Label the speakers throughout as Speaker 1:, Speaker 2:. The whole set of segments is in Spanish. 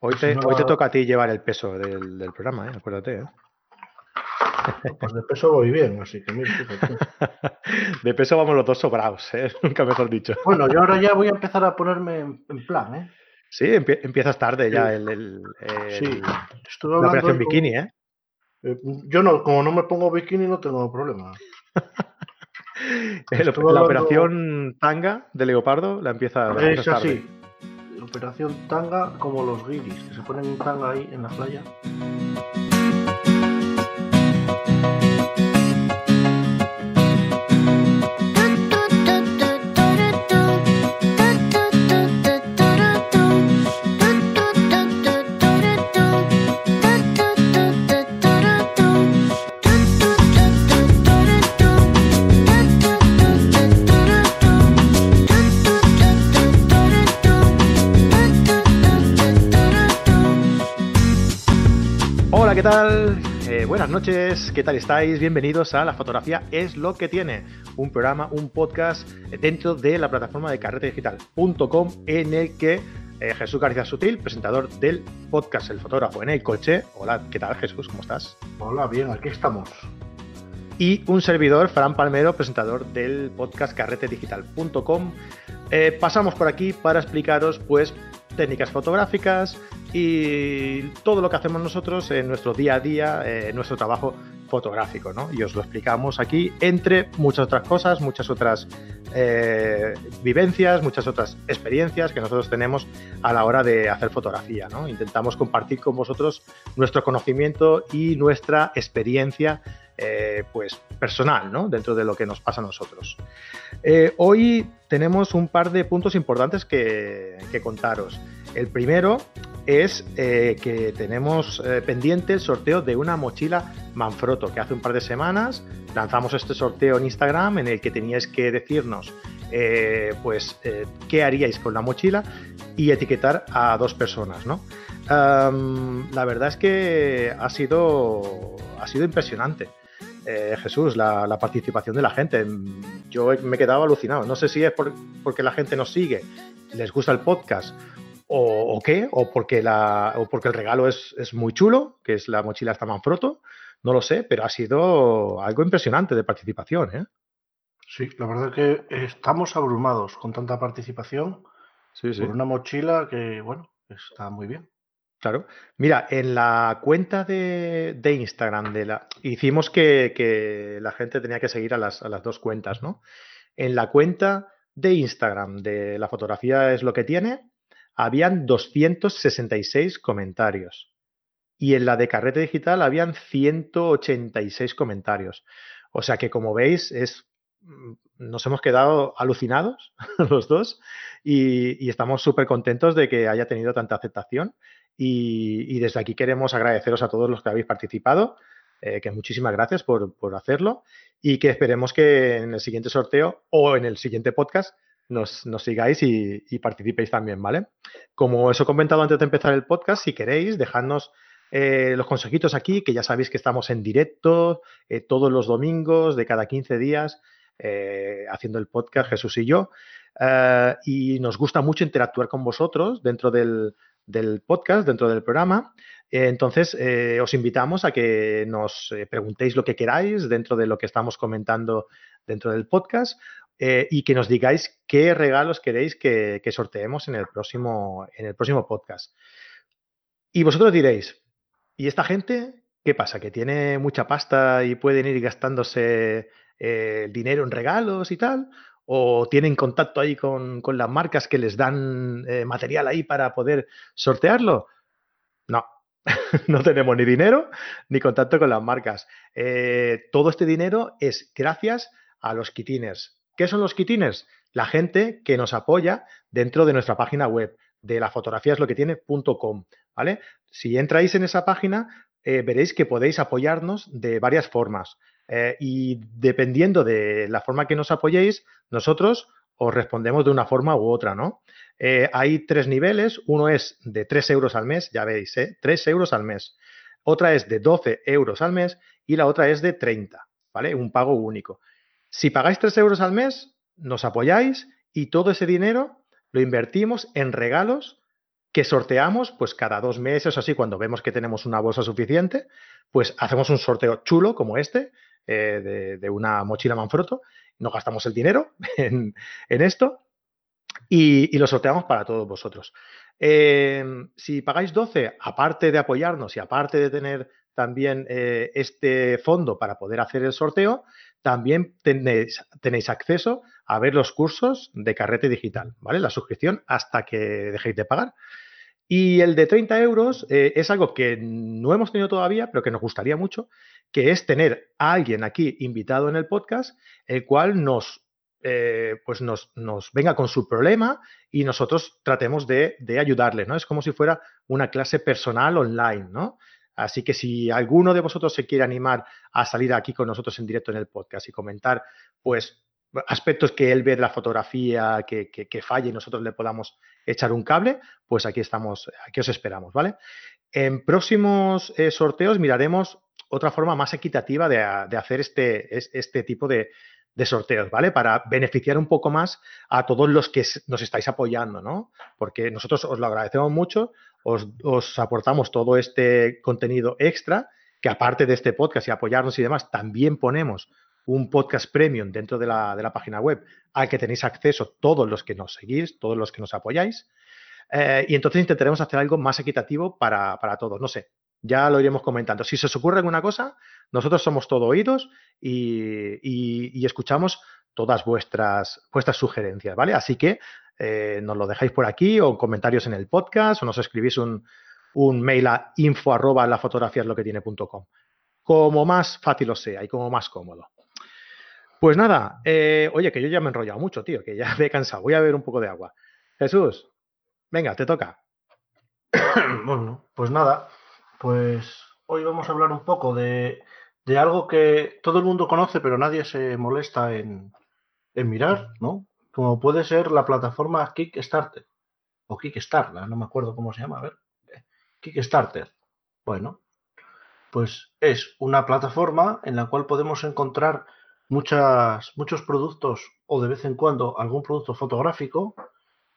Speaker 1: Hoy te, hoy te toca a ti llevar el peso del, del programa, ¿eh? acuérdate. ¿eh?
Speaker 2: Pues de peso voy bien, así que mira,
Speaker 1: De peso vamos los dos sobrados, ¿eh? nunca mejor dicho.
Speaker 2: Bueno, yo ahora ya voy a empezar a ponerme en, plan, ¿eh?
Speaker 1: Sí, empie- empiezas tarde ya el, el- el-
Speaker 2: Sí, estuve
Speaker 1: la operación bikini, ¿eh?
Speaker 2: eh, Yo no, como no me pongo bikini no tengo problema.
Speaker 1: La operación tanga de leopardo la empieza
Speaker 2: Es
Speaker 1: empiezas tarde.
Speaker 2: Operación tanga como los guiris, que se ponen un tanga ahí en la playa.
Speaker 1: Tal? Eh, buenas noches, ¿qué tal estáis? Bienvenidos a La Fotografía es lo que tiene, un programa, un podcast dentro de la plataforma de carretedigital.com en el que eh, Jesús García Sutil, presentador del podcast El Fotógrafo en el Coche. Hola, ¿qué tal Jesús? ¿Cómo estás?
Speaker 2: Hola, bien, aquí estamos.
Speaker 1: y un servidor, Fran Palmero, presentador del podcast carretedigital.com. Eh, pasamos por aquí para explicaros pues técnicas fotográficas y todo lo que hacemos nosotros en nuestro día a día, eh, en nuestro trabajo fotográfico, ¿no? Y os lo explicamos aquí entre muchas otras cosas, muchas otras eh, vivencias, muchas otras experiencias que nosotros tenemos a la hora de hacer fotografía, ¿no? Intentamos compartir con vosotros nuestro conocimiento y nuestra experiencia eh, pues personal, ¿no? Dentro de lo que nos pasa a nosotros. Eh, hoy tenemos un par de puntos importantes que, que contaros. El primero es eh, que tenemos eh, pendiente el sorteo de una mochila Manfrotto, que hace un par de semanas lanzamos este sorteo en Instagram en el que teníais que decirnos eh, pues qué haríais con la mochila y etiquetar a dos personas, ¿no? La verdad es que ha sido, ha sido impresionante. Jesús, la, participación de la gente. Yo me he quedado alucinado. No sé si es por- porque la gente nos sigue, les gusta el podcast o, o qué, o porque, la, o porque el regalo es, es muy chulo, que es la mochila esta Manfrotto. No lo sé, pero ha sido algo impresionante de participación. ¿eh?
Speaker 2: Sí, la verdad que estamos abrumados con tanta participación
Speaker 1: Sí, sí.
Speaker 2: por una mochila que, bueno, está muy bien.
Speaker 1: Claro. Mira, en la cuenta de, de Instagram de la hicimos que, que la gente tenía que seguir a las, a las dos cuentas, ¿no? En la cuenta de Instagram de la fotografía es lo que tiene, habían 266 comentarios. Y en la de Carrete Digital habían 186 comentarios. O sea que como veis, es, mm, nos hemos quedado alucinados los dos y, estamos súper contentos de que haya tenido tanta aceptación. Y, y desde aquí queremos agradeceros a todos los que habéis participado, eh, que muchísimas gracias por, por hacerlo y que esperemos que en el siguiente sorteo o en el siguiente podcast nos, sigáis y, participéis también, ¿vale? Como os he comentado antes de empezar el podcast, si queréis, dejadnos eh, los consejitos aquí, que ya sabéis que estamos en directo eh, todos los domingos de cada 15 días eh, haciendo el podcast Jesús y yo. Y nos gusta mucho interactuar con vosotros dentro del, podcast, dentro del programa. Entonces, os invitamos a que nos preguntéis lo que queráis dentro de lo que estamos comentando dentro del podcast eh, y que nos digáis qué regalos queréis que, sorteemos en el, próximo, en el próximo podcast. Y vosotros diréis, ¿y esta gente qué pasa? ¿Que tiene mucha pasta y pueden ir gastándose eh, el dinero en regalos y tal? ¿O tienen contacto ahí con, con las marcas que les dan eh, material ahí para poder sortearlo? No, no tenemos ni dinero ni contacto con las marcas. Todo este dinero es gracias a los kitiners. ¿Qué son los kitiners? La gente que nos apoya dentro de nuestra página web de la fotografía es lo que ¿vale? Si entráis en esa página, eh, veréis que podéis apoyarnos de varias formas. Eh, y dependiendo de la forma que nos apoyéis, nosotros os respondemos de una forma u otra, ¿no? Eh, hay tres niveles. Uno es de 3 euros al mes, ya veis, ¿eh? 3 euros al mes. Otra es de 12 euros al mes y la otra es de 30, ¿vale? Un pago único. Si pagáis 3 euros al mes, nos apoyáis y todo ese dinero lo invertimos en regalos que sorteamos, pues cada dos meses o así, cuando vemos que tenemos una bolsa suficiente, pues hacemos un sorteo chulo como este, eh, de, una mochila Manfrotto, no gastamos el dinero en, esto y, lo sorteamos para todos vosotros. Em, si pagáis 12, aparte de apoyarnos y aparte de tener también eh, este fondo para poder hacer el sorteo, también tenéis, tenéis, acceso a ver los cursos de carrete digital, ¿vale? La suscripción hasta que dejéis de pagar. Y el de 30 euros eh, es algo que no hemos tenido todavía, pero que nos gustaría mucho, que es tener a alguien aquí invitado en el podcast, el cual nos, eh, pues nos, nos, venga con su problema y nosotros tratemos de, de, ayudarle, ¿no? Es como si fuera una clase personal online, ¿no? Así que si alguno de vosotros se quiere animar a salir aquí con nosotros en directo en el podcast y comentar, pues aspectos que él ve de la fotografía que, que, falle y nosotros le podamos echar un cable, pues aquí estamos, aquí os esperamos, ¿vale? En próximos eh, sorteos miraremos otra forma más equitativa de, hacer este, este tipo de, sorteos, ¿vale? Para beneficiar un poco más a todos los que nos estáis apoyando, ¿no? Porque nosotros os lo agradecemos mucho, os, os aportamos todo este contenido extra, que aparte de este podcast y apoyarnos y demás, también ponemos un podcast premium dentro de la, página web al que tenéis acceso todos los que nos seguís, todos los que nos apoyáis. Eh, y entonces intentaremos hacer algo más equitativo para, todos. No sé, ya lo iremos comentando. Si se os ocurre alguna cosa, nosotros somos todo oídos y, escuchamos todas vuestras, vuestras sugerencias, ¿vale? Así que eh, nos lo dejáis por aquí o comentarios en el podcast o nos escribís un, mail a info arroba la fotografía lo que tiene Como más fácil os sea y como más cómodo. Pues nada, eh, oye, que yo ya me he enrollado mucho, tío, que ya me he cansado. Voy a beber un poco de agua. Jesús, venga, te toca.
Speaker 2: bueno, pues nada, pues hoy vamos a hablar un poco de, algo que todo el mundo conoce, pero nadie se molesta en, mirar, ¿no? Como puede ser la plataforma Kickstarter. O Kickstarter, no me acuerdo cómo se llama, a ver. Kickstarter. Bueno, pues es una plataforma en la cual podemos encontrar muchas, muchos productos o de vez en cuando algún producto fotográfico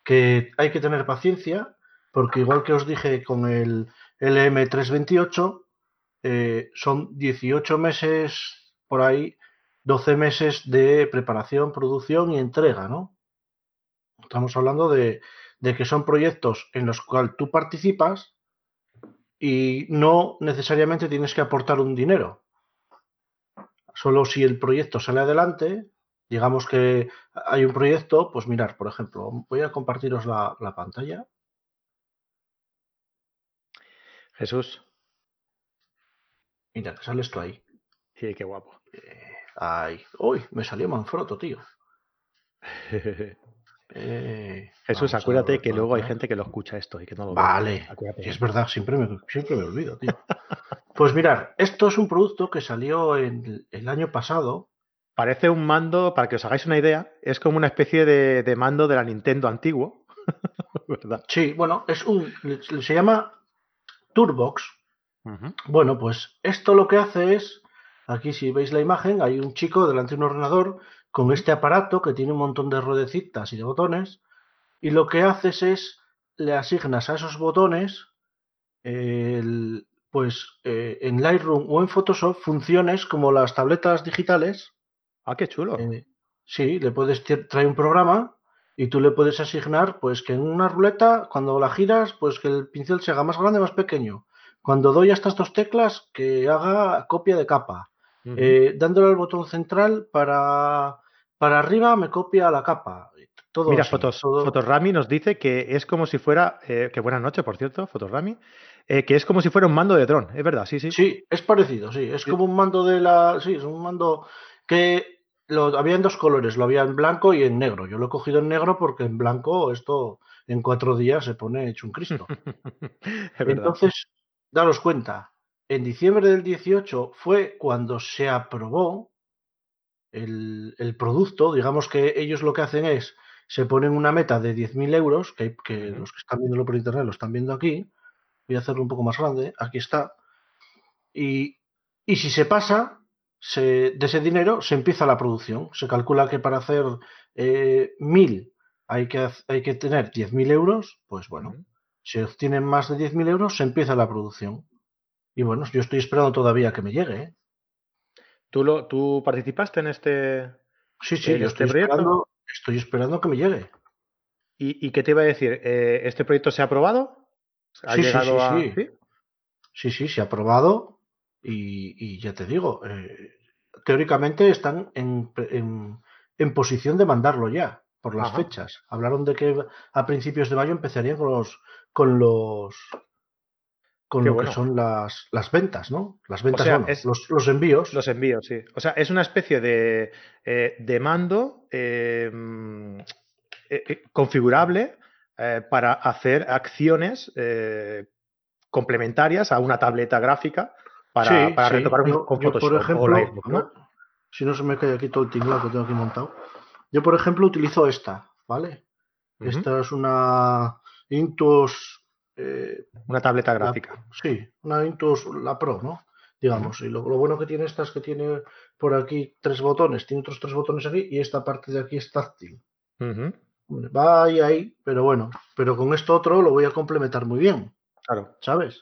Speaker 2: que hay que tener paciencia porque igual que os dije con el LM328 eh, son 18 meses por ahí 12 meses de preparación, producción y entrega, ¿no? Estamos hablando de, que son proyectos en los cuales tú participas y no necesariamente tienes que aportar un dinero. Solo si el proyecto sale adelante, digamos que hay un proyecto, pues mirar, por ejemplo, voy a compartiros la, pantalla.
Speaker 1: Jesús.
Speaker 2: Mira, te sale esto ahí.
Speaker 1: Sí, qué guapo.
Speaker 2: Eh, ay, uy, me salió Manfrotto, tío.
Speaker 1: Eh, Jesús, acuérdate que luego hay gente que lo escucha esto y que no lo
Speaker 2: Vale, es verdad, siempre me, siempre me olvido, tío. Pues mirar, esto es un producto que salió el año pasado.
Speaker 1: Parece un mando, para que os hagáis una idea, es como una especie de, mando de la Nintendo antiguo.
Speaker 2: ¿verdad? Sí, bueno, es un. se llama Turbox. Bueno, pues esto lo que hace es. Aquí, si veis la imagen, hay un chico delante de un ordenador con este aparato que tiene un montón de ruedecitas y de botones. Y lo que haces es le asignas a esos botones el, pues eh, en Lightroom o en Photoshop funciones como las tabletas digitales.
Speaker 1: Ah, qué chulo.
Speaker 2: Eh, sí, le puedes traer un programa y tú le puedes asignar, pues que en una ruleta, cuando la giras, pues que el pincel se haga más grande o más pequeño. Cuando doy a estas dos teclas, que haga copia de capa. Eh, dándole al botón central para, para arriba, me copia la capa.
Speaker 1: Todo Mira, Fotos, Fotorami nos dice que es como si fuera, que buena noche, por cierto, Fotorami, eh, que es como si fuera un mando de dron, es verdad, sí, sí.
Speaker 2: Sí, es parecido, sí. Es como un mando de la. Sí, es un mando que lo había en dos colores, lo había en blanco y en negro. Yo lo he cogido en negro porque en blanco esto en cuatro días se pone hecho un Cristo. Entonces, daros cuenta, en diciembre del 18 fue cuando se aprobó el, producto. Digamos que ellos lo que hacen es, se ponen una meta de 10.000 euros, que, que los que están viéndolo por internet lo están viendo aquí, voy a hacerlo un poco más grande, aquí está, y, si se pasa de ese dinero, se empieza la producción. Se calcula que para hacer eh, mil hay que, hay que tener 10.000 euros, pues bueno, Se obtienen más de 10.000 euros, se empieza la producción. Y bueno, yo estoy esperando todavía que me llegue. ¿eh?
Speaker 1: ¿Tú, lo, ¿Tú participaste en este,
Speaker 2: Sí, sí, yo
Speaker 1: este
Speaker 2: estoy
Speaker 1: proyecto?
Speaker 2: esperando, estoy esperando que me llegue.
Speaker 1: ¿Y, y qué te iba a decir? Eh, ¿Este proyecto se ha aprobado? ¿Ha
Speaker 2: Sí, sí,
Speaker 1: llegado
Speaker 2: sí,
Speaker 1: a...?
Speaker 2: sí.
Speaker 1: ¿Sí?
Speaker 2: Sí, sí, se ha aprobado y, y ya te digo, eh, teóricamente están en, en- en posición de mandarlo ya por las
Speaker 1: Ajá.
Speaker 2: fechas. Hablaron de que a principios de mayo empezarían con los con los con
Speaker 1: Qué
Speaker 2: lo
Speaker 1: bueno.
Speaker 2: que son las, las ventas, ¿no? Las ventas,
Speaker 1: sea,
Speaker 2: bueno,
Speaker 1: es-
Speaker 2: los, los envíos.
Speaker 1: Los envíos, sí. O sea, es una especie de, eh, de mando eh, mm, eh, eh, configurable para hacer acciones complementarias a una tableta gráfica para,
Speaker 2: Sí,
Speaker 1: para
Speaker 2: sí.
Speaker 1: retocar
Speaker 2: Yo-
Speaker 1: con
Speaker 2: yo, por
Speaker 1: o
Speaker 2: ejemplo, si no se me cae aquí todo el tinglado que tengo aquí montado. Yo, por ejemplo, utilizo esta, ¿vale? Esta es una Intuos, eh,
Speaker 1: Una tableta
Speaker 2: la-
Speaker 1: gráfica.
Speaker 2: sí, una Intuos, la Pro, ¿no? Digamos, y lo, lo bueno que tiene esta es que tiene por aquí tres botones, tiene otros tres botones aquí y esta parte de aquí es táctil. Hombre, Va ahí, ahí, pero bueno, pero con esto otro lo voy a complementar muy bien,
Speaker 1: Claro.
Speaker 2: ¿sabes?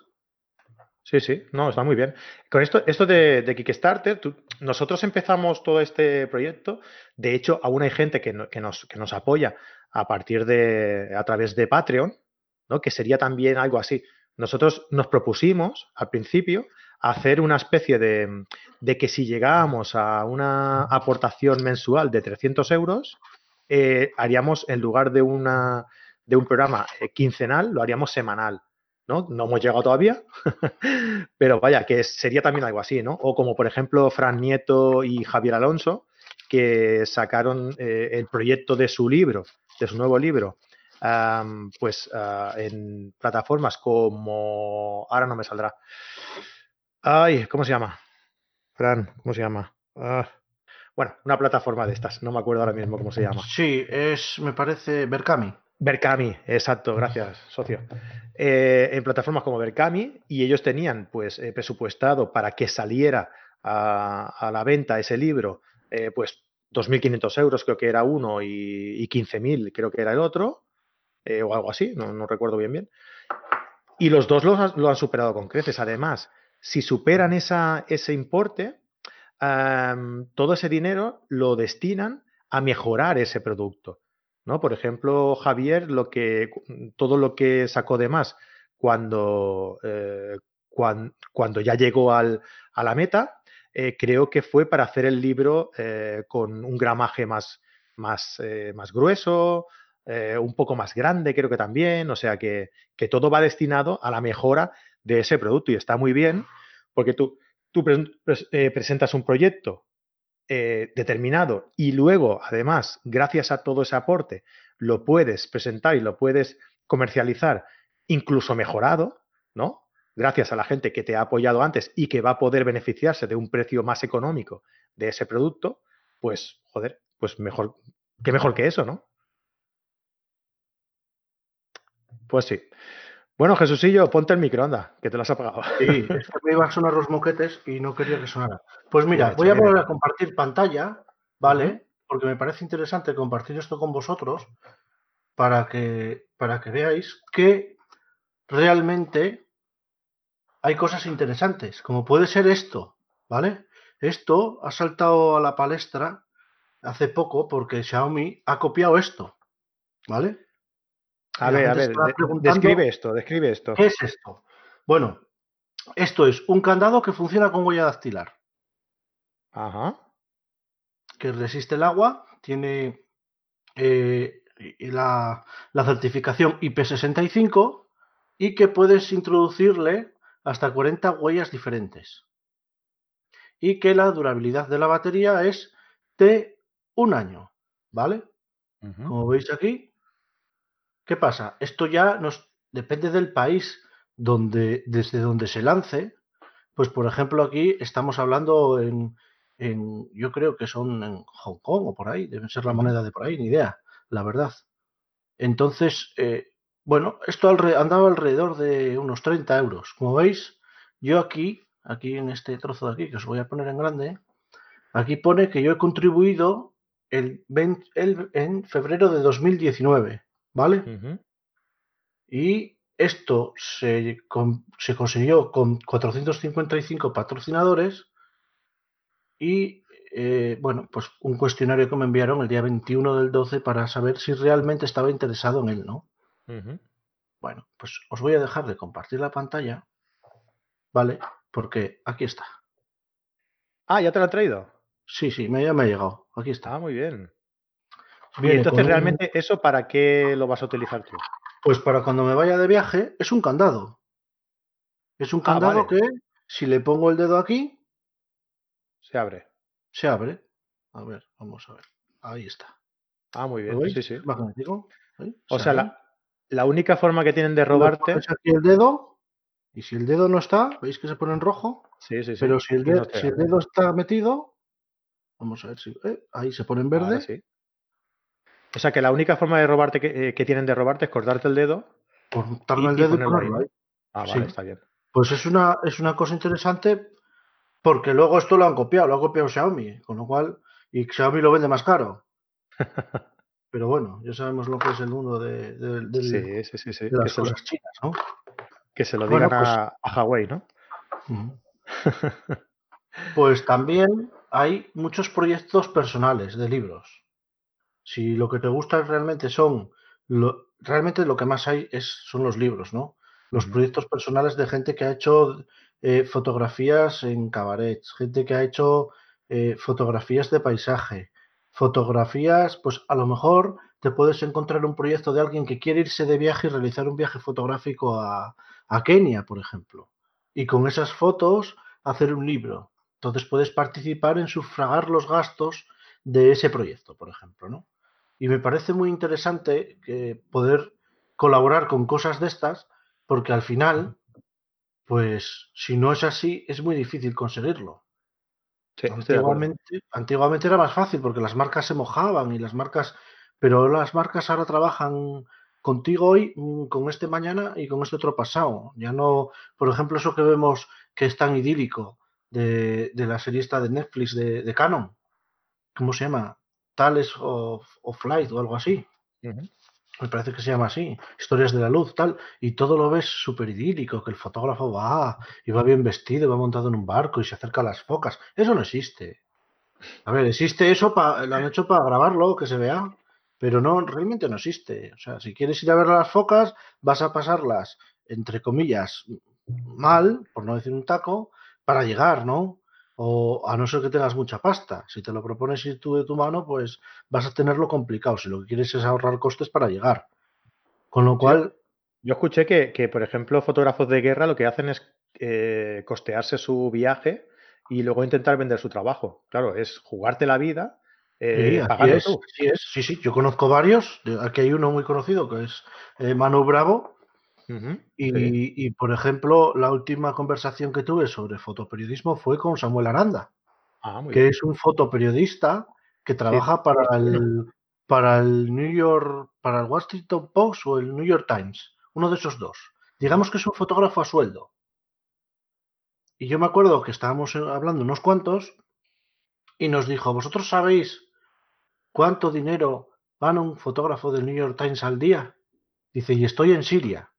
Speaker 1: Sí, sí, no, está muy bien. Con esto, esto de, Kickstarter, nosotros empezamos todo este proyecto. De hecho, aún hay gente que, no- nos, que nos apoya a partir de, a través de Patreon, ¿no? Que sería también algo así. Nosotros nos propusimos al principio hacer una especie de, de que si llegábamos a una aportación mensual de 300 euros, eh, haríamos en lugar de, una, de un programa eh, quincenal, lo haríamos semanal. ¿No? No hemos llegado todavía, pero vaya, que sería también algo así, ¿no? O como por ejemplo Fran Nieto y Javier Alonso, que sacaron eh, el proyecto de su libro, de su nuevo libro, pues ah, en plataformas como... Ahora no me saldrá. Ay, ¿cómo se llama? Fran, ¿cómo se llama? Ah, bueno, una plataforma de estas, no me acuerdo ahora mismo cómo se llama.
Speaker 2: Sí, es, me parece, Berkami.
Speaker 1: Berkami, exacto, gracias, socio. Eh, en plataformas como Berkami, y ellos tenían pues eh, presupuestado para que saliera a, a la venta ese libro, eh, pues 2.500 euros creo que era uno y, y 15.000 creo que era el otro, eh, o algo así, no, no recuerdo bien bien. Y los dos lo, han- lo han superado con creces. Además, si superan esa, ese importe, todo ese dinero lo destinan a mejorar ese producto. ¿No? Por ejemplo, Javier, que, todo lo que sacó de más cuando, eh, ya llegó al- a la meta, eh, creo que fue para hacer el libro eh, con un gramaje más, grueso, un poco más grande, creo que también. O sea que, todo va destinado a la mejora de ese producto y está muy bien porque tú, tú pres- pres- presentas un proyecto eh, determinado y luego, además, gracias a todo ese aporte, lo puedes presentar y lo puedes comercializar incluso mejorado, ¿no? Gracias a la gente que te ha apoyado antes y que va a poder beneficiarse de un precio más económico de ese producto, pues, joder, pues mejor, qué mejor que eso, ¿no? Pues sí. Bueno, Jesucillo, ponte el microondas, que te lo has apagado.
Speaker 2: Sí, es que me iban a sonar los moquetes y no quería que sonara. Pues mira, voy a volver a compartir pantalla, ¿vale? Porque me parece interesante compartir esto con vosotros para que, para que veáis que realmente hay cosas interesantes, como puede ser esto, ¿vale? Esto ha saltado a la palestra hace poco porque Xiaomi ha copiado esto, ¿vale?
Speaker 1: A ver, a ver, describe esto, describe esto.
Speaker 2: ¿Qué es esto? Bueno, esto es un candado que funciona con huella dactilar.
Speaker 1: Ajá.
Speaker 2: que resiste el agua, tiene eh, la, la certificación IP65 y que puedes introducirle hasta 40 huellas diferentes. Y que la durabilidad de la batería es de un año, ¿vale? Como veis aquí, ¿qué pasa? Esto ya nos depende del país donde, desde donde se lance. Pues por ejemplo aquí estamos hablando en, en- yo creo que son en Hong Kong o por ahí, deben ser la moneda de por ahí, ni idea, la verdad. Entonces, eh, bueno, esto andaba alrededor de unos 30 euros. Como veis, yo aquí, aquí en este trozo de aquí, que os voy a poner en grande, aquí pone que yo he contribuido el, 20 el- en febrero de 2019, ¿vale? Y esto se, se consiguió con 455 patrocinadores y eh, bueno, pues un cuestionario que me enviaron el día 21 del 12 para saber si realmente estaba interesado en él, ¿no? Bueno, pues os voy a dejar de compartir la pantalla, ¿vale? Porque aquí está.
Speaker 1: Ah, ¿ya te lo ha traído?
Speaker 2: Sí, sí, me, ya me ha llegado. Aquí está.
Speaker 1: Ah, muy bien. Bien, entonces, ¿realmente eso para qué lo vas a utilizar tú?
Speaker 2: Pues para cuando me vaya de viaje, es un candado. Es un ah, candado que, si le pongo el dedo aquí...
Speaker 1: Se abre.
Speaker 2: Se abre. A ver, vamos a ver. Ahí está.
Speaker 1: Ah, muy bien. Sí, sí.
Speaker 2: Magnético.
Speaker 1: O sea, la, la, única forma que tienen de robarte...
Speaker 2: aquí el dedo y si el dedo no está, ¿veis que se pone en rojo?
Speaker 1: Sí, sí, sí.
Speaker 2: Pero si el, dedo, si el dedo está metido, vamos a ver si... Eh, ahí se pone en verde.
Speaker 1: sí. O sea que la única forma de robarte que, eh, tienen de robarte es cortarte el dedo.
Speaker 2: Cortarme el dedo y ponerlo ahí.
Speaker 1: Ah, vale, está bien.
Speaker 2: Pues es una, es una cosa interesante porque luego esto lo han copiado, lo ha copiado Xiaomi, con lo cual, y Xiaomi lo vende más caro. Pero bueno, ya sabemos lo que es el mundo de, las cosas chinas, ¿no?
Speaker 1: Que se lo digan pues a, a, Huawei, ¿no?
Speaker 2: pues también hay muchos proyectos personales de libros. Si lo que te gusta realmente son, lo, realmente lo que más hay es, son los libros, ¿no? Los proyectos personales de gente que ha hecho eh, fotografías en cabarets, gente que ha hecho eh, fotografías de paisaje, fotografías, pues a lo mejor te puedes encontrar un proyecto de alguien que quiere irse de viaje y realizar un viaje fotográfico a, a Kenia, por ejemplo. Y con esas fotos hacer un libro. Entonces puedes participar en sufragar los gastos de ese proyecto, por ejemplo, ¿no? Y me parece muy interesante que poder colaborar con cosas de estas, porque al final, pues si no es así, es muy difícil conseguirlo. antiguamente, antiguamente era más fácil porque las marcas se mojaban y las marcas, pero las marcas ahora trabajan contigo hoy, mm, con este mañana y con este otro pasado. Ya no, por ejemplo, eso que vemos que es tan idílico de, la serie esta de Netflix de, de Canon. ¿Cómo se llama? Tales of, Flight o algo así. Me parece que se llama así. Historias de la luz, tal. Y todo lo ves súper idílico, que el fotógrafo va y va bien vestido, va montado en un barco y se acerca a las focas. Eso no existe. A ver, existe eso, lo han hecho para grabarlo, que se vea. Pero no, realmente no existe. O sea, si quieres ir a ver las focas, vas a pasarlas, entre comillas, mal, por no decir un taco, para llegar, ¿no? O a no ser que tengas mucha pasta. Si te lo propones ir tú de tu mano, pues vas a tenerlo complicado. Si lo que quieres es ahorrar costes para llegar. Con lo cual...
Speaker 1: Yo escuché que, por ejemplo, fotógrafos de guerra lo que hacen es eh, costearse su viaje y luego intentar vender su trabajo. Claro, es jugarte la vida.
Speaker 2: Eh, sí, Sí, sí, yo conozco varios. Aquí hay uno muy conocido que es eh, Manu Bravo, y, por ejemplo, la última conversación que tuve sobre fotoperiodismo fue con Samuel Aranda, ah, que es un fotoperiodista que trabaja para el para el New York, para el Washington Post o el New York Times, uno de esos dos. Digamos que es un fotógrafo a sueldo. Y yo me acuerdo que estábamos hablando unos cuantos y nos dijo, ¿vosotros sabéis cuánto dinero gana un fotógrafo del New York Times al día? Dice, y estoy en Siria.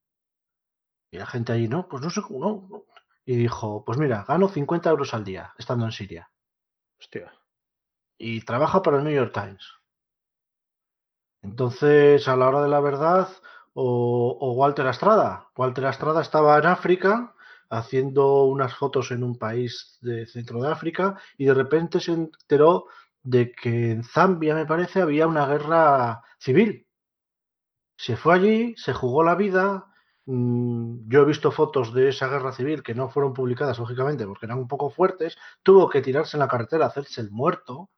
Speaker 2: Y la gente allí, no, pues no sé cómo, no. Y dijo, pues mira, gano 50 euros al día estando en Siria.
Speaker 1: Hostia.
Speaker 2: Y trabaja para el New York Times. Entonces, a la hora de la verdad, o, Walter Astrada. Walter Astrada estaba en África haciendo unas fotos en un país de centro de África y de repente se enteró de que en Zambia, me parece, había una guerra civil. Se fue allí, se jugó la vida, yo he visto fotos de esa guerra civil que no fueron publicadas, lógicamente, porque eran un poco fuertes. Tuvo que tirarse en la carretera, hacerse el muerto,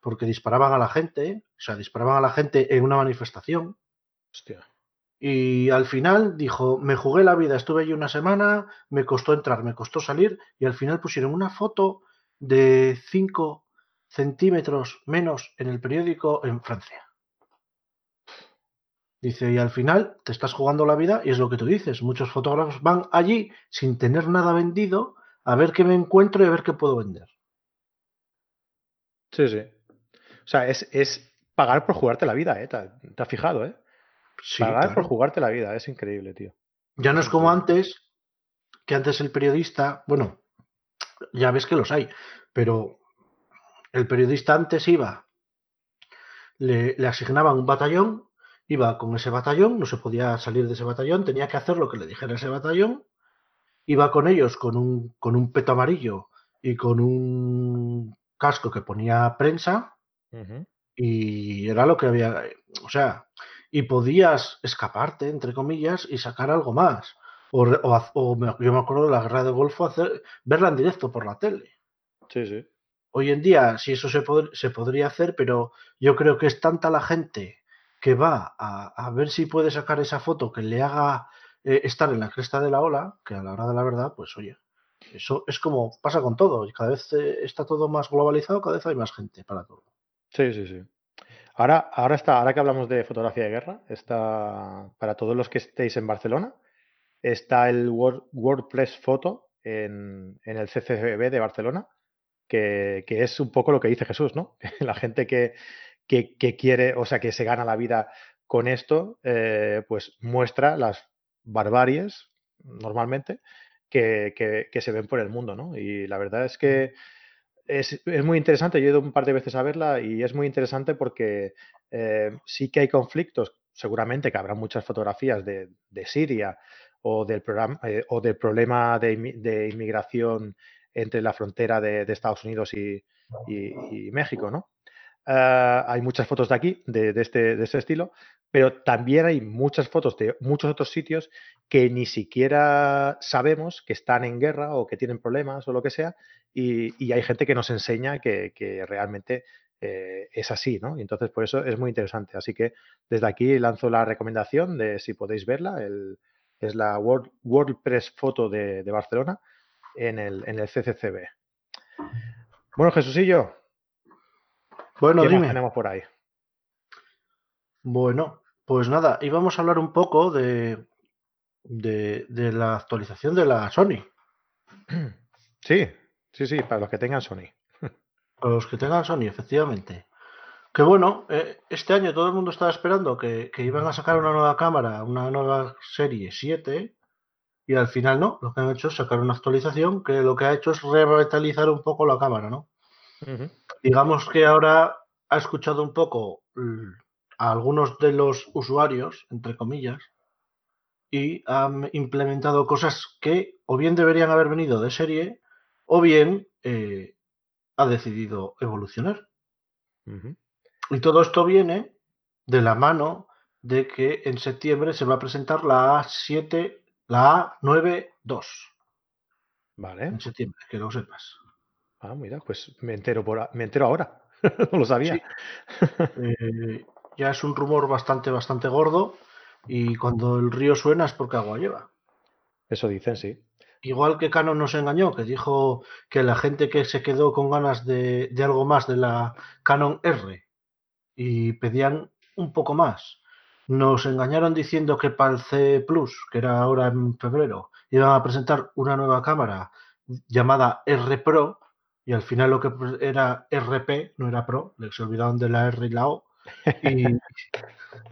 Speaker 2: porque disparaban a la gente, o sea, disparaban a la gente en una manifestación.
Speaker 1: Hostia.
Speaker 2: Y al final dijo, me jugué la vida, estuve allí una semana, me costó entrar, me costó salir, y al final pusieron una foto de 5 centímetros menos en el periódico en Francia. Dice, y al final te estás jugando la vida y es lo que tú dices. Muchos fotógrafos van allí sin tener nada vendido a ver qué me encuentro y a ver qué puedo vender.
Speaker 1: Sí, sí. O sea, es, pagar por jugarte la vida, ¿eh? ¿Te, has fijado, eh? pagar por jugarte la vida, es increíble, tío.
Speaker 2: Ya no es como antes, que antes el periodista, bueno, ya ves que los hay, pero el periodista antes iba, le, le asignaban un batallón, iba con ese batallón, no se podía salir de ese batallón, tenía que hacer lo que le dijera ese batallón, iba con ellos con un, con un peto amarillo y con un casco que ponía prensa y era lo que había, o sea, y podías escaparte, entre comillas, y sacar algo más. O, yo me acuerdo de la guerra de Golfo, hacer, verla en directo por la tele.
Speaker 1: Sí, sí.
Speaker 2: Hoy en día, sí, eso se, se podría hacer, pero yo creo que es tanta la gente que va a, ver si puede sacar esa foto que le haga eh, estar en la cresta de la ola, que a la hora de la verdad, pues oye, eso es como pasa con todo. Cada vez eh, está todo más globalizado, cada vez hay más gente para todo.
Speaker 1: Sí, sí, sí. Ahora, ahora está, ahora que hablamos de fotografía de guerra, está para todos los que estéis en Barcelona, está el WordPress Photo en, el CCB de Barcelona, que, es un poco lo que dice Jesús, ¿no? La gente que, quiere, o sea, que se gana la vida con esto, eh, pues muestra las barbaries, normalmente, que, se ven por el mundo, ¿no? Y la verdad es que es, muy interesante, yo he ido un par de veces a verla y es muy interesante porque eh, sí que hay conflictos, seguramente que habrá muchas fotografías de, Siria o del, programa, eh, o del problema de, inmigración entre la frontera de, Estados Unidos y, México, ¿no? Ah, hay muchas fotos de aquí, de, este, de este estilo, pero también hay muchas fotos de muchos otros sitios que ni siquiera sabemos que están en guerra o que tienen problemas o lo que sea, y, hay gente que nos enseña que, realmente eh, es así, ¿no? Y entonces, por eso es muy interesante. Así que desde aquí lanzo la recomendación de si podéis verla, es la WordPress Foto de, Barcelona en el, en el CCCB. Bueno, Jesucillo. Bueno, ¿qué tenemos por ahí?
Speaker 2: Bueno, pues nada, íbamos a hablar un poco de, de, la actualización de la Sony.
Speaker 1: Sí, sí, sí, para los que tengan Sony.
Speaker 2: Para los que tengan Sony, efectivamente. Que bueno, eh, este año todo el mundo estaba esperando que, iban a sacar una nueva cámara, una nueva serie 7, y al final no, lo que han hecho es sacar una actualización que lo que ha hecho es revitalizar un poco la cámara, ¿no? Digamos que ahora ha escuchado un poco a algunos de los usuarios, entre comillas, y han implementado cosas que o bien deberían haber venido de serie o bien eh, ha decidido evolucionar. Y todo esto viene de la mano de que en septiembre se va a presentar la A7, la A92.
Speaker 1: Vale.
Speaker 2: En septiembre, que lo sepas.
Speaker 1: Ah, mira, pues me entero, por, me entero ahora. no lo sabía.
Speaker 2: Eh, ya es un rumor bastante, bastante gordo y cuando el río suena es porque agua lleva.
Speaker 1: Eso dicen, sí.
Speaker 2: Igual que Canon nos engañó, que dijo que la gente que se quedó con ganas de, algo más de la Canon R y pedían un poco más, nos engañaron diciendo que para el C Plus, que era ahora en febrero, iban a presentar una nueva cámara llamada R Pro y al final lo que era RP, no era Pro, se olvidaron de la R y la O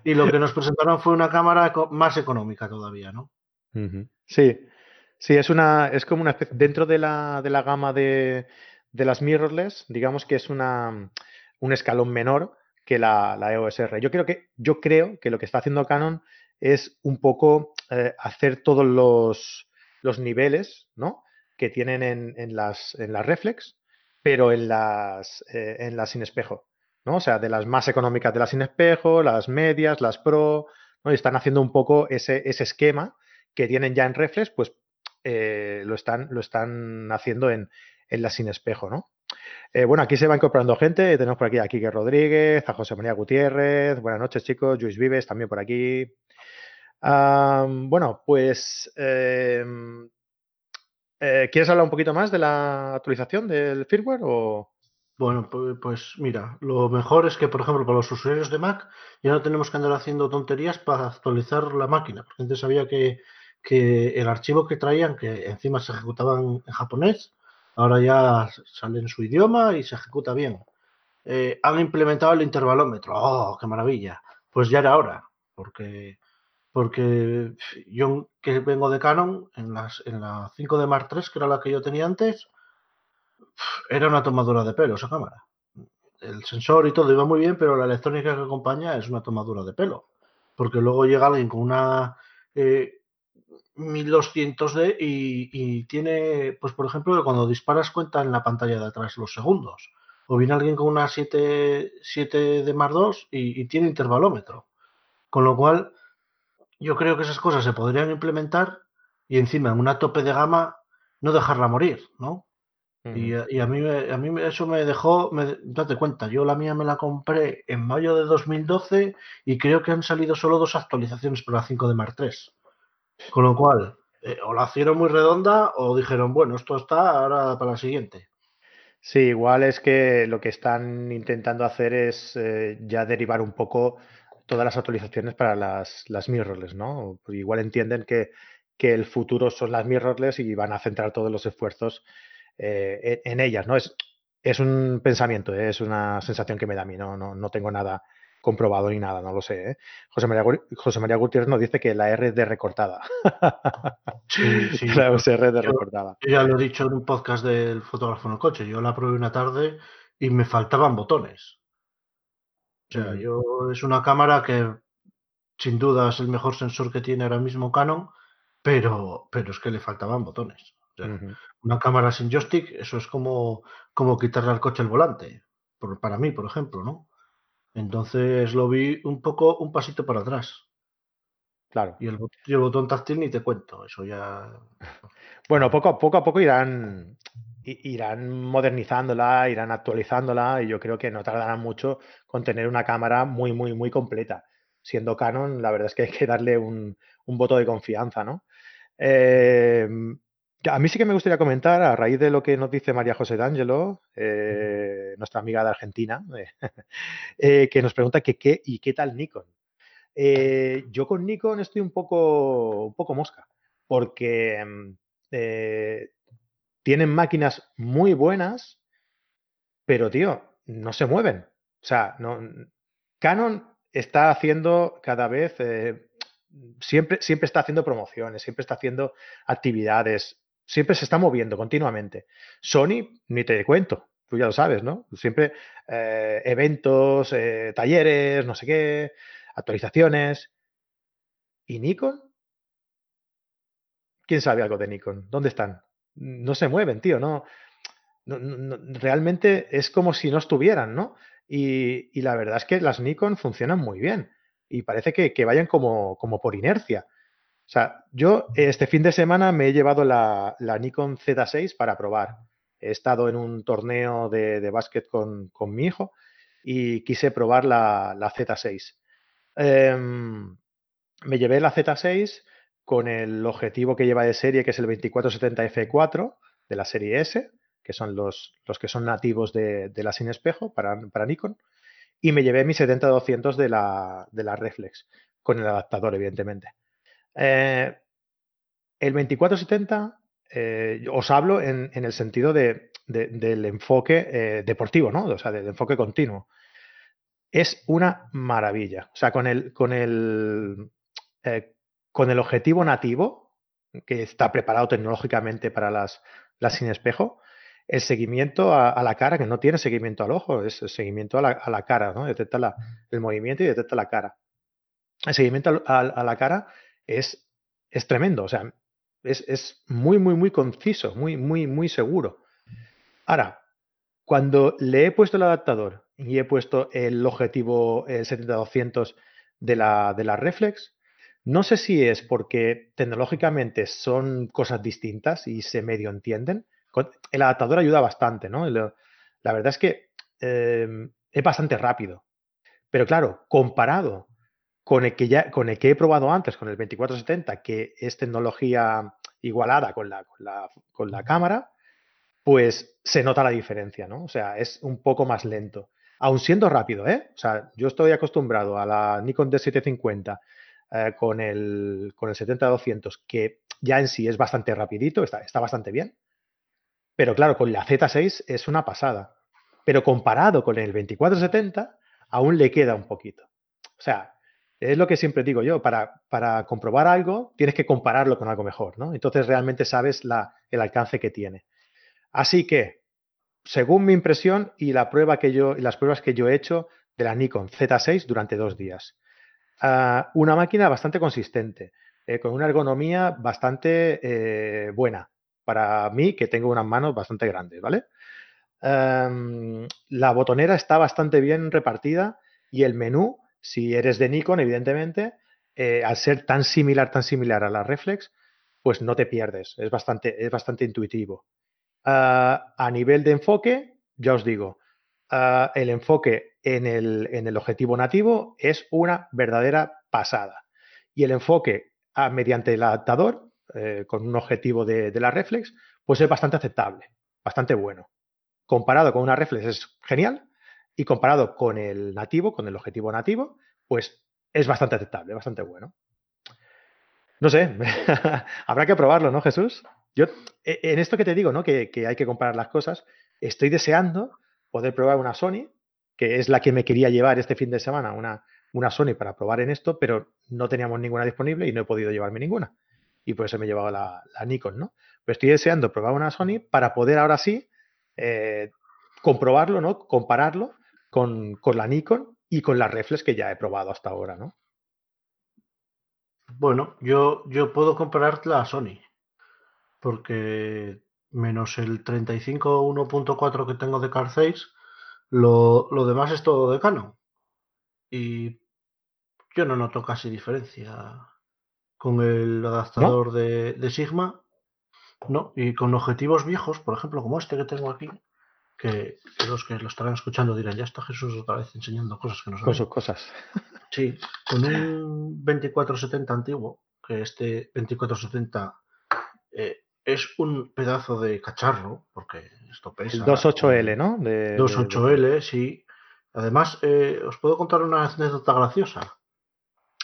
Speaker 2: y, lo que nos presentaron fue una cámara más económica todavía, ¿no?
Speaker 1: Sí, sí, es una, es como una especie, dentro de la, de la gama de, de, las mirrorless, digamos que es una, un escalón menor que la, la, EOS R. Yo creo que, yo creo que lo que está haciendo Canon es un poco eh, hacer todos los, los, niveles, ¿no? Que tienen en, en, las, en las reflex, pero en las, eh, en las sin espejo. ¿no? O sea, de las más económicas de las sin espejo, las medias, las pro, ¿no? Y están haciendo un poco ese, ese esquema que tienen ya en Reflex, pues eh, lo, están, lo están haciendo en, en las sin espejo, ¿no? Eh, bueno, aquí se va incorporando gente. Tenemos por aquí a Quique Rodríguez, a José María Gutiérrez. Buenas noches, chicos. Luis Vives también por aquí. bueno, pues. Em, eh, ¿Quieres hablar un poquito más de la actualización del firmware o.?
Speaker 2: Bueno, pues, mira, lo mejor es que, por ejemplo, para los usuarios de Mac ya no tenemos que andar haciendo tonterías para actualizar la máquina, porque antes sabía que, el archivo que traían, que encima se ejecutaban en japonés, ahora ya sale en su idioma y se ejecuta bien. Eh, han implementado el intervalómetro, ¡oh, qué maravilla! Pues ya era hora, porque Porque yo que vengo de Canon, en, las, en la 5 de Mark III, que era la que yo tenía antes, era una tomadura de pelo esa cámara. El sensor y todo iba muy bien, pero la electrónica que acompaña es una tomadura de pelo. Porque luego llega alguien con una eh, 1200D y, y, tiene, pues por ejemplo, cuando disparas cuenta en la pantalla de atrás los segundos. O viene alguien con una 7, 7 de más 2 y, y, tiene intervalómetro. Con lo cual, yo creo que esas cosas se podrían implementar y encima en una tope de gama no dejarla morir, ¿no? Y, y, a, mí, a mí eso me dejó, me, date cuenta, yo la mía me la compré en mayo de 2012 y creo que han salido solo dos actualizaciones para la 5 de Mark 3. Con lo cual, eh, o la hicieron muy redonda o dijeron, bueno, esto está ahora para la siguiente.
Speaker 1: Sí, igual es que lo que están intentando hacer es eh, ya derivar un poco todas las actualizaciones para las, las mirrorless, ¿no? Igual entienden que, que, el futuro son las mirrorless y van a centrar todos los esfuerzos eh, en, en, ellas, ¿no? Es, es un pensamiento, ¿eh? es una sensación que me da a mí, no, no, no tengo nada comprobado ni nada, no lo sé. ¿eh? José, María, José María Gutiérrez nos dice que la R es de recortada.
Speaker 2: Sí, sí.
Speaker 1: la USR de
Speaker 2: yo,
Speaker 1: recortada.
Speaker 2: Yo ya lo he dicho en un podcast del fotógrafo en el coche. Yo la probé una tarde y me faltaban botones. O sea, yo es una cámara que sin duda es el mejor sensor que tiene ahora mismo Canon, pero, pero es que le faltaban botones. O sea, uh -huh. Una cámara sin joystick, eso es como, como quitarle al coche el volante. Por, para mí, por ejemplo, ¿no? Entonces lo vi un poco, un pasito para atrás.
Speaker 1: Claro.
Speaker 2: Y el, y el, botón táctil ni te cuento, eso ya.
Speaker 1: Bueno, poco a poco, a poco irán, irán modernizándola, irán actualizándola y yo creo que no tardarán mucho con tener una cámara muy, muy, muy completa. Siendo Canon, la verdad es que hay que darle un, un voto de confianza, ¿no? Eh, a mí sí que me gustaría comentar, a raíz de lo que nos dice María José D'Angelo, eh, nuestra amiga de Argentina, eh, que nos pregunta que qué y qué tal Nikon. Eh, yo con Nikon estoy un poco, un poco mosca, porque eh, tienen máquinas muy buenas, pero tío, no se mueven. O sea, no, Canon está haciendo cada vez, eh, siempre, siempre está haciendo promociones, siempre está haciendo actividades, siempre se está moviendo continuamente. Sony, ni te cuento, tú ya lo sabes, ¿no? Siempre eh, eventos, eh, talleres, no sé qué, actualizaciones. ¿Y Nikon? ¿Quién sabe algo de Nikon? ¿Dónde están? No se mueven, tío, no. no, realmente es como si no estuvieran, ¿no? Y, la verdad es que las Nikon funcionan muy bien y parece que, que vayan como, como por inercia. O sea, yo este fin de semana me he llevado la, la Nikon Z6 para probar. He estado en un torneo de, de básquet con, con, mi hijo y quise probar la, la Z6. Eh, me llevé la Z6 con el objetivo que lleva de serie, que es el 2470 F4 de la serie S, que son los, los que son nativos de, de la sin espejo para, para, Nikon, y me llevé mi 70-200 de la, de la Reflex, con el adaptador, evidentemente. Eh, el 2470 eh, os hablo en, en el sentido de, del enfoque eh, deportivo, ¿no? O sea, del enfoque continuo. Es una maravilla. O sea, con el, con el, eh, con el objetivo nativo, que está preparado tecnológicamente para las, las sin espejo, el seguimiento a, la cara, que no tiene seguimiento al ojo, es el seguimiento a la, a la cara, ¿no? Detecta la, el movimiento y detecta la cara. El seguimiento a, la cara es, es tremendo, o sea, es, es, muy, muy, muy conciso, muy, muy, muy seguro. Ahora, cuando le he puesto el adaptador y he puesto el objetivo el 70-200 de la, de la Reflex, no sé si es porque tecnológicamente son cosas distintas y se medio entienden. El adaptador ayuda bastante, ¿no? La verdad es que eh, es bastante rápido. Pero claro, comparado con el, que ya, con el que he probado antes, con el 2470, que es tecnología igualada con la, con la, con la cámara, pues se nota la diferencia, ¿no? O sea, es un poco más lento. Aun siendo rápido, ¿eh? O sea, yo estoy acostumbrado a la Nikon D750 eh, con el, con el 70-200, que ya en sí es bastante rapidito, está, está bastante bien. Pero claro, con la Z6 es una pasada. Pero comparado con el 2470, aún le queda un poquito. O sea, es lo que siempre digo yo, para, para, comprobar algo tienes que compararlo con algo mejor, ¿no? Entonces realmente sabes la, el alcance que tiene. Así que, según mi impresión y la prueba que yo, y las pruebas que yo he hecho de la Nikon Z6 durante dos días, una máquina bastante consistente, eh, con una ergonomía bastante eh, buena para mí, que tengo unas manos bastante grandes, ¿vale? Um, la botonera está bastante bien repartida y el menú si eres de Nikon, evidentemente, eh, al ser tan similar, tan similar a la reflex, pues no te pierdes, es bastante, es bastante intuitivo. Ah, a nivel de enfoque, ya os digo, ah, el enfoque en el, en el, objetivo nativo es una verdadera pasada. Y el enfoque ah, mediante el adaptador, eh, con un objetivo de, la reflex, pues es bastante aceptable, bastante bueno. Comparado con una reflex es genial, y comparado con el nativo, con el objetivo nativo, pues es bastante aceptable, bastante bueno. No sé, habrá que probarlo, ¿no, Jesús? Yo, e, en esto que te digo, ¿no? Que, hay que comparar las cosas, estoy deseando poder probar una Sony, que es la que me quería llevar este fin de semana, una, una Sony para probar en esto, pero no teníamos ninguna disponible y no he podido llevarme ninguna. Y por eso me he llevado la, Nikon, ¿no? Pero estoy deseando probar una Sony para poder ahora sí eh, comprobarlo, ¿no? Compararlo con, la Nikon y con las reflex que ya he probado hasta ahora, ¿no?
Speaker 2: Bueno, yo, yo puedo comparar la Sony, porque menos el 35 1.4 que tengo de Car 6, lo, demás es todo de Canon. Y yo no noto casi diferencia con el adaptador de, de, Sigma. No, y con objetivos viejos, por ejemplo, como este que tengo aquí, que, los que lo estarán escuchando dirán, ya está Jesús otra vez enseñando cosas que no
Speaker 1: saben. cosas.
Speaker 2: Sí, con un 2470 antiguo, que este 2470 eh, es un pedazo de cacharro, porque esto pesa.
Speaker 1: El 28L, ¿no?
Speaker 2: 28L, sí. Además, eh, os puedo contar una anécdota graciosa.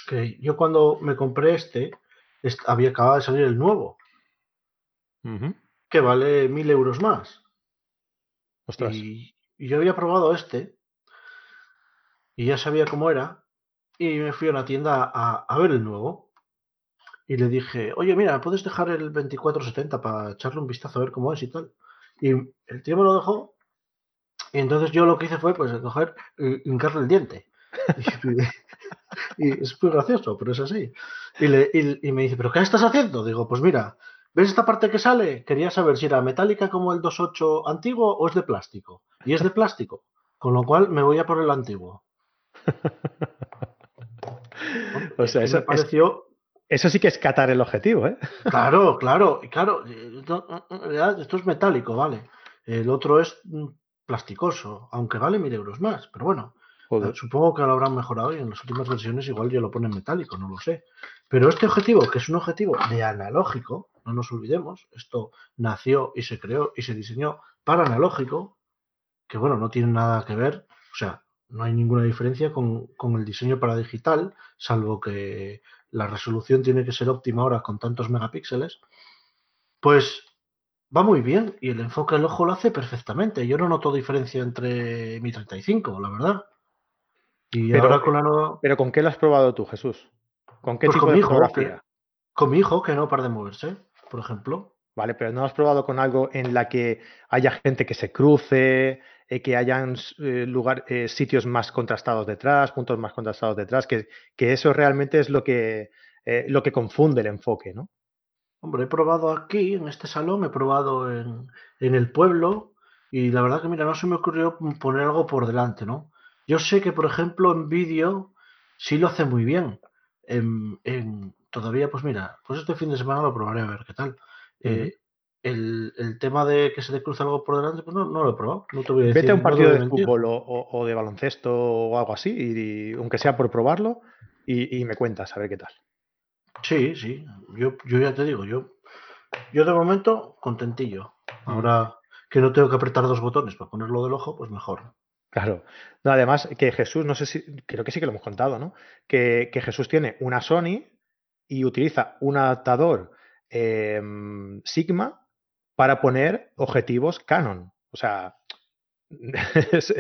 Speaker 2: Que yo cuando me compré este, había acabado de salir el nuevo, que vale mil euros más. Y, yo había probado este y ya sabía cómo era y me fui a una tienda a, ver el nuevo y le dije, oye, mira, ¿puedes dejar el 2470 para echarle un vistazo a ver cómo es y tal? Y el tío me lo dejó y entonces yo lo que hice fue pues coger y hincarle el diente. y, es muy gracioso, pero es así. Y, le, y, me dice, ¿pero qué estás haciendo? Digo, pues mira, ¿Ves esta parte que sale? Quería saber si era metálica como el 2.8 antiguo o es de plástico. Y es de plástico, con lo cual me voy a por el antiguo.
Speaker 1: o sea, eso, pareció... eso sí que es catar el objetivo, ¿eh?
Speaker 2: claro, claro, claro. Esto es metálico, vale. El otro es plasticoso, aunque vale mil euros más, pero bueno. Supongo que lo habrán mejorado y en las últimas versiones igual ya lo ponen metálico, no lo sé. Pero este objetivo, que es un objetivo de analógico, no nos olvidemos, esto nació y se creó y se diseñó para analógico, que bueno, no tiene nada que ver, o sea, no hay ninguna diferencia con, el diseño para digital, salvo que la resolución tiene que ser óptima ahora con tantos megapíxeles, pues va muy bien y el enfoque del ojo lo hace perfectamente. Yo no noto diferencia entre mi 35, la verdad.
Speaker 1: Y pero, ahora con la ¿Pero con qué lo has probado tú, Jesús? ¿Con qué pues tipo de fotografía?
Speaker 2: con mi hijo, que no para de moverse por ejemplo.
Speaker 1: Vale, pero ¿no has probado con algo en la que haya gente que se cruce, eh, que hayan eh, lugar, eh, sitios más contrastados detrás, puntos más contrastados detrás, que, que eso realmente es lo que, lo que confunde el enfoque, ¿no?
Speaker 2: Hombre, he probado aquí, en este salón, he probado en, en, el pueblo y la verdad que, mira, no se me ocurrió poner algo por delante, ¿no? Yo sé que, por ejemplo, en vídeo sí lo hace muy bien. En, en, todavía, pues mira, pues este fin de semana lo probaré a ver qué tal. Eh, el, tema de que se te cruza algo por delante, pues no, lo he probado. No te voy a decir,
Speaker 1: Vete a un partido de fútbol o, de baloncesto o algo así, y, aunque sea por probarlo, y, me cuentas a ver qué tal.
Speaker 2: Sí, sí. Yo, yo ya te digo, yo, yo de momento contentillo. Ahora que no tengo que apretar dos botones para ponerlo del ojo, pues mejor.
Speaker 1: Claro. No, además, que Jesús, no sé si, creo que sí que lo hemos contado, ¿no? Que, que Jesús tiene una Sony y utiliza un adaptador em, Sigma para poner objetivos Canon. O sea, es,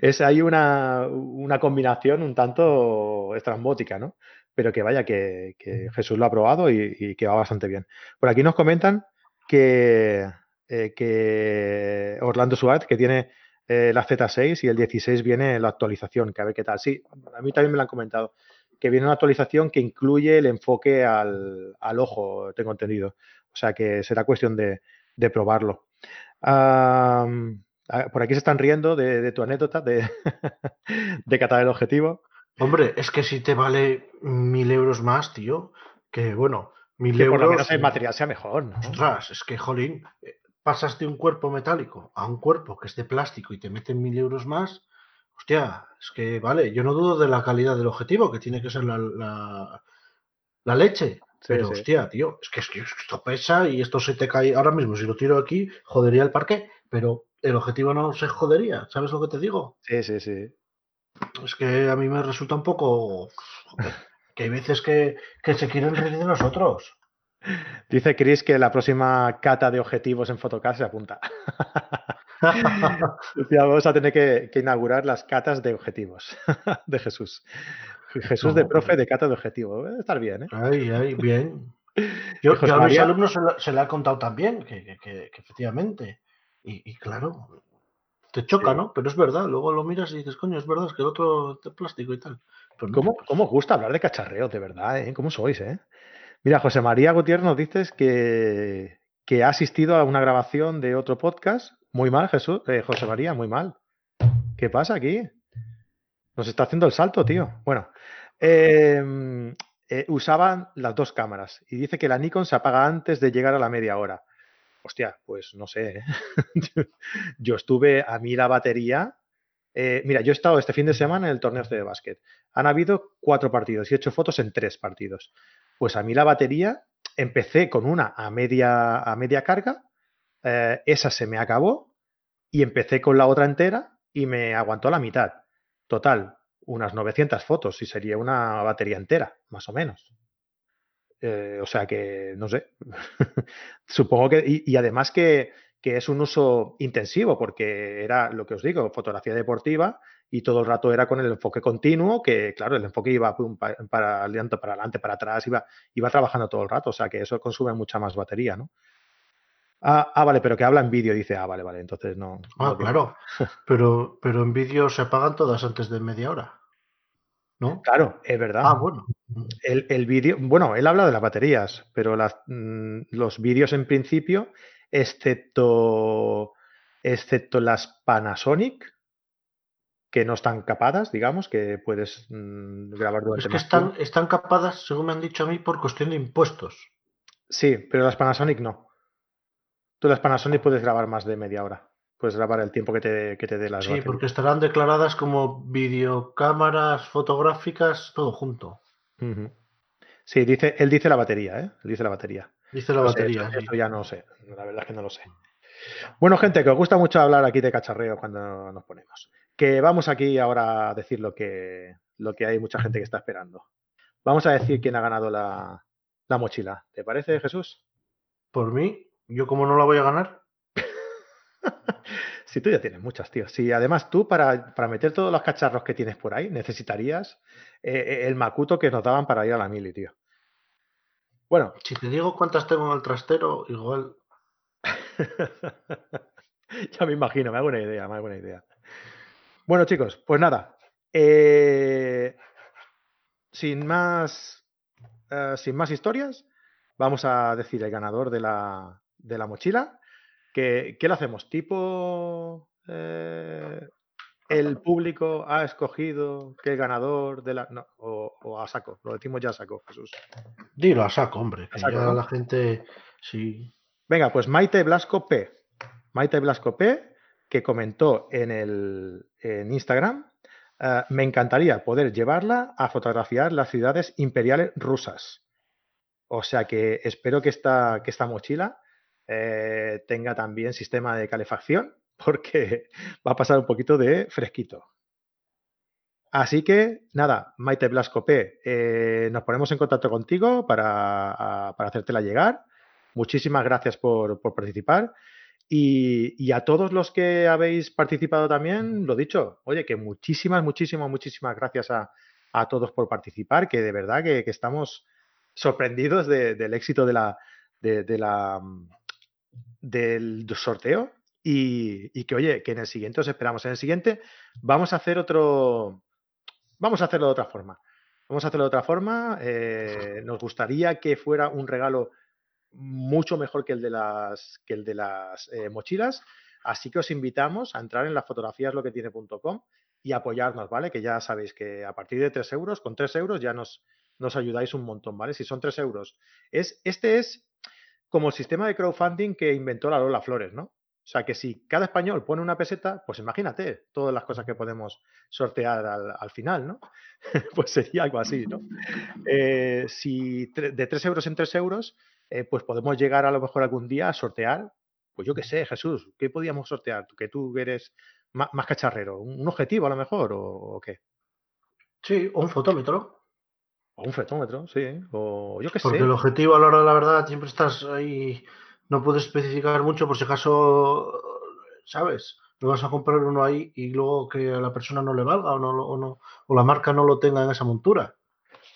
Speaker 1: es ahí una, una, combinación un tanto estrambótica, ¿no? Pero que vaya, que, que Jesús lo ha probado y, y, que va bastante bien. Por aquí nos comentan que, eh, que Orlando Suárez, que tiene eh, la Z6 y el 16 viene la actualización, que a ver qué tal. Sí, a mí también me lo han comentado, que viene una actualización que incluye el enfoque al, al ojo, tengo entendido. O sea que será cuestión de, de probarlo. Um, por aquí se están riendo de, de tu anécdota de, de catar el objetivo.
Speaker 2: Hombre, es que si te vale mil euros más, tío, que bueno, mil
Speaker 1: que
Speaker 2: euros.
Speaker 1: Por lo menos el material sea mejor, ¿no?
Speaker 2: Ostras, es que, jolín, eh, pasas de un cuerpo metálico a un cuerpo que es de plástico y te meten mil euros más. Hostia, es que vale, yo no dudo de la calidad del objetivo, que tiene que ser la, la, la leche. Pero, hostia, tío, es que, es que esto pesa y esto se te cae ahora mismo. Si lo tiro aquí, jodería el parque, pero el objetivo no se jodería. ¿Sabes lo que te digo?
Speaker 1: Sí, sí, sí.
Speaker 2: Es que a mí me resulta un poco. Que hay veces que, que se quieren reír de nosotros.
Speaker 1: Dice Chris que la próxima cata de objetivos en Photocast se apunta. Vamos a tener que, que, inaugurar las catas de objetivos de Jesús. Jesús de profe de cata de objetivos. Debe estar bien, ¿eh?
Speaker 2: Ay, ay, bien. Yo, yo a mis alumnos se, la, se le ha contado también, que, que, que efectivamente. Y, y, claro, te choca, sí. ¿no? Pero es verdad. Luego lo miras y dices, coño, es verdad, es que el otro es plástico y tal.
Speaker 1: Pero ¿Cómo, no. ¿Cómo os gusta hablar de cacharreos, de verdad? ¿eh? ¿Cómo sois, eh? Mira, José María Gutiérrez nos dices que, que ha asistido a una grabación de otro podcast. Muy mal, Jesús, eh, José María, muy mal. ¿Qué pasa aquí? Nos está haciendo el salto, tío. Bueno, eh, eh, usaban las dos cámaras y dice que la Nikon se apaga antes de llegar a la media hora. Hostia, pues no sé. ¿eh? yo estuve a mí la batería. Eh, mira, yo he estado este fin de semana en el torneo de básquet. Han habido cuatro partidos y he hecho fotos en tres partidos. Pues a mí la batería empecé con una a media, a media carga, eh, esa se me acabó y empecé con la otra entera y me aguantó la mitad. Total, unas 900 fotos y sería una batería entera, más o menos. Eh, o sea que, no sé, supongo que, y, además que, que, es un uso intensivo, porque era lo que os digo, fotografía deportiva y todo el rato era con el enfoque continuo, que claro, el enfoque iba para adelante, para adelante, para atrás, iba, iba trabajando todo el rato, o sea que eso consume mucha más batería, ¿no? Ah, ah, vale, pero que habla en vídeo, dice, ah, vale, vale, entonces no.
Speaker 2: Ah,
Speaker 1: no
Speaker 2: claro. pero, pero en vídeo se apagan todas antes de media hora. ¿No?
Speaker 1: Claro, es verdad.
Speaker 2: Ah, bueno.
Speaker 1: El, el vídeo, bueno, él habla de las baterías, pero las, mmm, los vídeos en principio, excepto, excepto las Panasonic, que no están capadas, digamos, que puedes mmm, grabar durante
Speaker 2: Es que están, están capadas, según me han dicho a mí, por cuestión de impuestos.
Speaker 1: Sí, pero las Panasonic no. Tú las Panasonic puedes grabar más de media hora. Puedes grabar el tiempo que te, que te dé las
Speaker 2: Sí, baterías. porque estarán declaradas como videocámaras fotográficas, todo junto.
Speaker 1: Uh -huh. Sí, dice, él dice la batería, ¿eh? Él dice la batería.
Speaker 2: Dice la
Speaker 1: no
Speaker 2: batería.
Speaker 1: Sé, eso, sí. ya no sé. La verdad es que no lo sé. Bueno, gente, que os gusta mucho hablar aquí de cacharreo cuando nos ponemos. Que vamos aquí ahora a decir lo que, lo que hay mucha gente que está esperando. Vamos a decir quién ha ganado la, la mochila. ¿Te parece, Jesús?
Speaker 2: Por mí, yo como no la voy a ganar.
Speaker 1: si tú ya tienes muchas, tío. Si además tú, para, para, meter todos los cacharros que tienes por ahí, necesitarías eh, el macuto que nos daban para ir a la mili, tío. Bueno.
Speaker 2: Si te digo cuántas tengo en el trastero, igual.
Speaker 1: ya me imagino, me hago una idea, me hago una idea. Bueno, chicos, pues nada. Eh, sin más. Sin más historias, vamos a decir el ganador de la, de la mochila. ¿Qué, qué lo hacemos? ¿Tipo eh, el público ha escogido que el ganador de la... No, o, o, a saco, lo decimos ya a saco, Jesús.
Speaker 2: Dilo a saco, hombre, que a saco, ya ¿no? la gente... Sí.
Speaker 1: Venga, pues Maite Blasco P. Maite Blasco P, que comentó en, el, en Instagram, uh, me encantaría poder llevarla a fotografiar las ciudades imperiales rusas. O sea que espero que esta, que esta mochila eh, tenga también sistema de calefacción, porque va a pasar un poquito de fresquito. Así que, nada, Maite Blasco P, eh, nos ponemos en contacto contigo para, a, para hacértela llegar. Muchísimas gracias por, por, participar. Y, a todos los que habéis participado también, lo dicho, oye, que muchísimas, muchísimas, muchísimas gracias a, todos por participar, que de verdad que, estamos sorprendidos del éxito de la, de, la, del sorteo y, que, oye, que en el siguiente os esperamos. En el siguiente vamos a hacer otro, vamos a hacerlo de otra forma. Vamos a hacerlo de otra forma. Eh, nos gustaría que fuera un regalo mucho mejor que el de las, que el de las eh, mochilas. Así que os invitamos a entrar en las fotografías lo que tiene.com y apoyarnos, ¿vale? Que ya sabéis que a partir de 3 euros, con 3 euros ya nos, nos ayudáis un montón, ¿vale? Si son 3 euros. Es, este es como el sistema de crowdfunding que inventó la Lola Flores, ¿no? O sea que si cada español pone una peseta, pues imagínate todas las cosas que podemos sortear al, final, ¿no? pues sería algo así, ¿no? Eh, si de 3 euros en 3 euros, eh, pues podemos llegar a lo mejor algún día a sortear, pues yo qué sé, Jesús, ¿qué podíamos sortear? Que tú eres más, cacharrero, ¿un objetivo a lo mejor o, qué?
Speaker 2: Sí, o un fotómetro.
Speaker 1: O un fotómetro, sí, o yo qué sé.
Speaker 2: Porque el objetivo a la hora de la verdad siempre estás ahí, no puedes especificar mucho por si acaso, ¿sabes? No vas a comprar uno ahí y luego que a la persona no le valga o, no, o, no, o la marca no lo tenga en esa montura.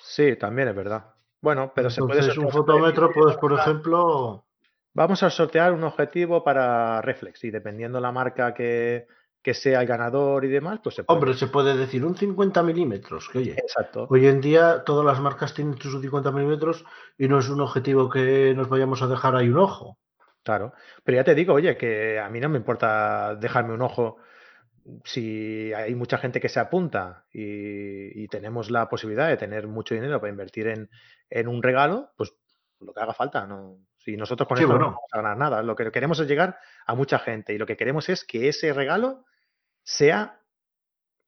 Speaker 1: Sí, también es verdad. Bueno, pero se puede
Speaker 2: un fotómetro, puedes, por ejemplo.
Speaker 1: Vamos a sortear un objetivo para reflex y dependiendo la marca que, sea el ganador y demás, pues se
Speaker 2: puede. Hombre, se puede decir un 50 milímetros. Que oye,
Speaker 1: Exacto.
Speaker 2: Hoy en día todas las marcas tienen sus 50 milímetros y no es un objetivo que nos vayamos a dejar ahí un ojo.
Speaker 1: Claro. Pero ya te digo, oye, que a mí no me importa dejarme un ojo si hay mucha gente que se apunta y, tenemos la posibilidad de tener mucho dinero para invertir en, un regalo, pues lo que haga falta. ¿no? Si nosotros con esto no vamos a ganar nada, lo que queremos es llegar a mucha gente y lo que queremos es que ese regalo sea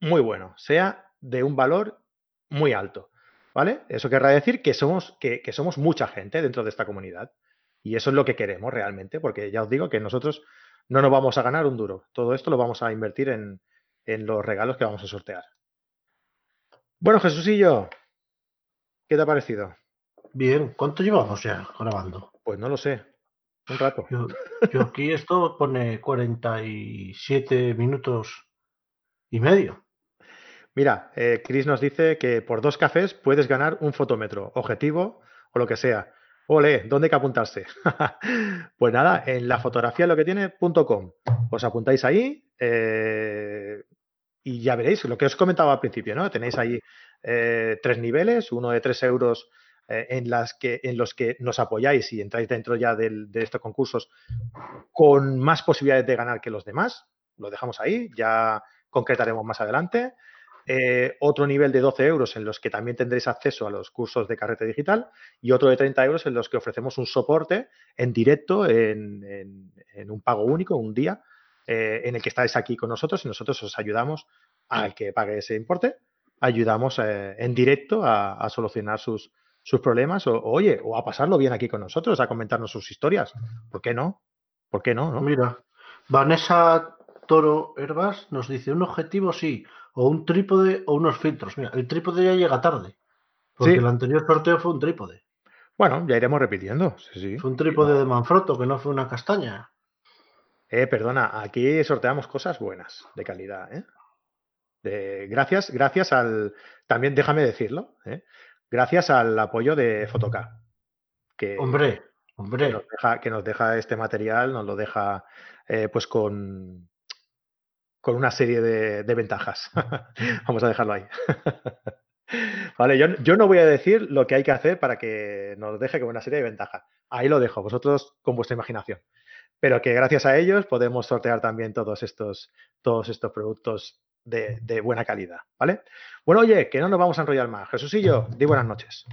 Speaker 1: muy bueno, sea de un valor muy alto. ¿Vale? Eso querrá decir que somos, que, que somos mucha gente dentro de esta comunidad. Y eso es lo que queremos realmente, porque ya os digo que nosotros no nos vamos a ganar un duro. Todo esto lo vamos a invertir en, los regalos que vamos a sortear. Bueno, Jesúsillo, ¿qué te ha parecido?
Speaker 2: Bien, ¿cuánto llevamos ya grabando?
Speaker 1: Pues no lo sé, un rato.
Speaker 2: Yo, aquí esto pone 47 minutos y medio.
Speaker 1: Mira, eh, Chris nos dice que por dos cafés puedes ganar un fotómetro, objetivo o lo que sea. Ole, ¿dónde hay que apuntarse? pues nada, en la fotografía lo que tiene.com. Os apuntáis ahí eh, y ya veréis lo que os comentaba al principio, ¿no? Tenéis ahí eh, tres niveles, uno de tres euros en los que nos apoyáis y entráis dentro ya de estos concursos con más posibilidades de ganar que los demás. Lo dejamos ahí, ya concretaremos más adelante. Eh, otro nivel de 12 euros en los que también tendréis acceso a los cursos de carrete digital y otro de 30 euros en los que ofrecemos un soporte en directo, en, un pago único, un día, eh, en el que estáis aquí con nosotros y nosotros os ayudamos al que pague ese importe, ayudamos eh, en directo a, solucionar sus, sus problemas o, oye, o a pasarlo bien aquí con nosotros, a comentarnos sus historias. ¿Por qué no? ¿Por qué no? no?
Speaker 2: Mira, Vanessa Toro Herbas nos dice, un objetivo sí, o un trípode o unos filtros. Mira, el trípode ya llega tarde, porque el anterior sorteo fue un trípode.
Speaker 1: Bueno, ya iremos repitiendo.
Speaker 2: Fue un trípode de Manfrotto, que no fue una castaña.
Speaker 1: Eh, perdona, aquí sorteamos cosas buenas, de calidad, ¿eh? gracias, gracias al. También déjame decirlo, ¿eh? gracias al apoyo de Fotoca.
Speaker 2: Que, hombre, hombre.
Speaker 1: Que nos, deja, que nos deja este material, nos lo deja eh, pues con, con una serie de, ventajas. Vamos a dejarlo ahí. vale, yo, no voy a decir lo que hay que hacer para que nos deje con una serie de ventajas. Ahí lo dejo, vosotros con vuestra imaginación. Pero que gracias a ellos podemos sortear también todos estos, todos estos productos de, buena calidad. ¿Vale? Bueno, oye, que no nos vamos a enrollar más. Jesús y yo, di buenas noches.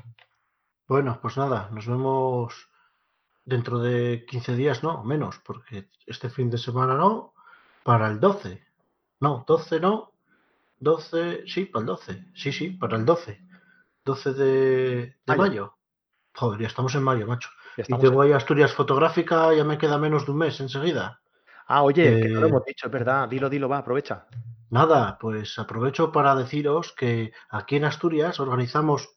Speaker 2: Bueno, pues nada, nos vemos dentro de 15 días, no, menos, porque este fin de semana no, para el 12. No, 12 no. 12, sí, para el 12. Sí, sí, para el 12. 12 de, mayo. Joder, ya estamos en mayo, macho. Y tengo ahí Asturias fotográfica, ya me queda menos de un mes enseguida.
Speaker 1: Ah, oye, que no lo eh, hemos dicho, es verdad. Dilo, dilo, va, aprovecha.
Speaker 2: Nada, pues aprovecho para deciros que aquí en Asturias organizamos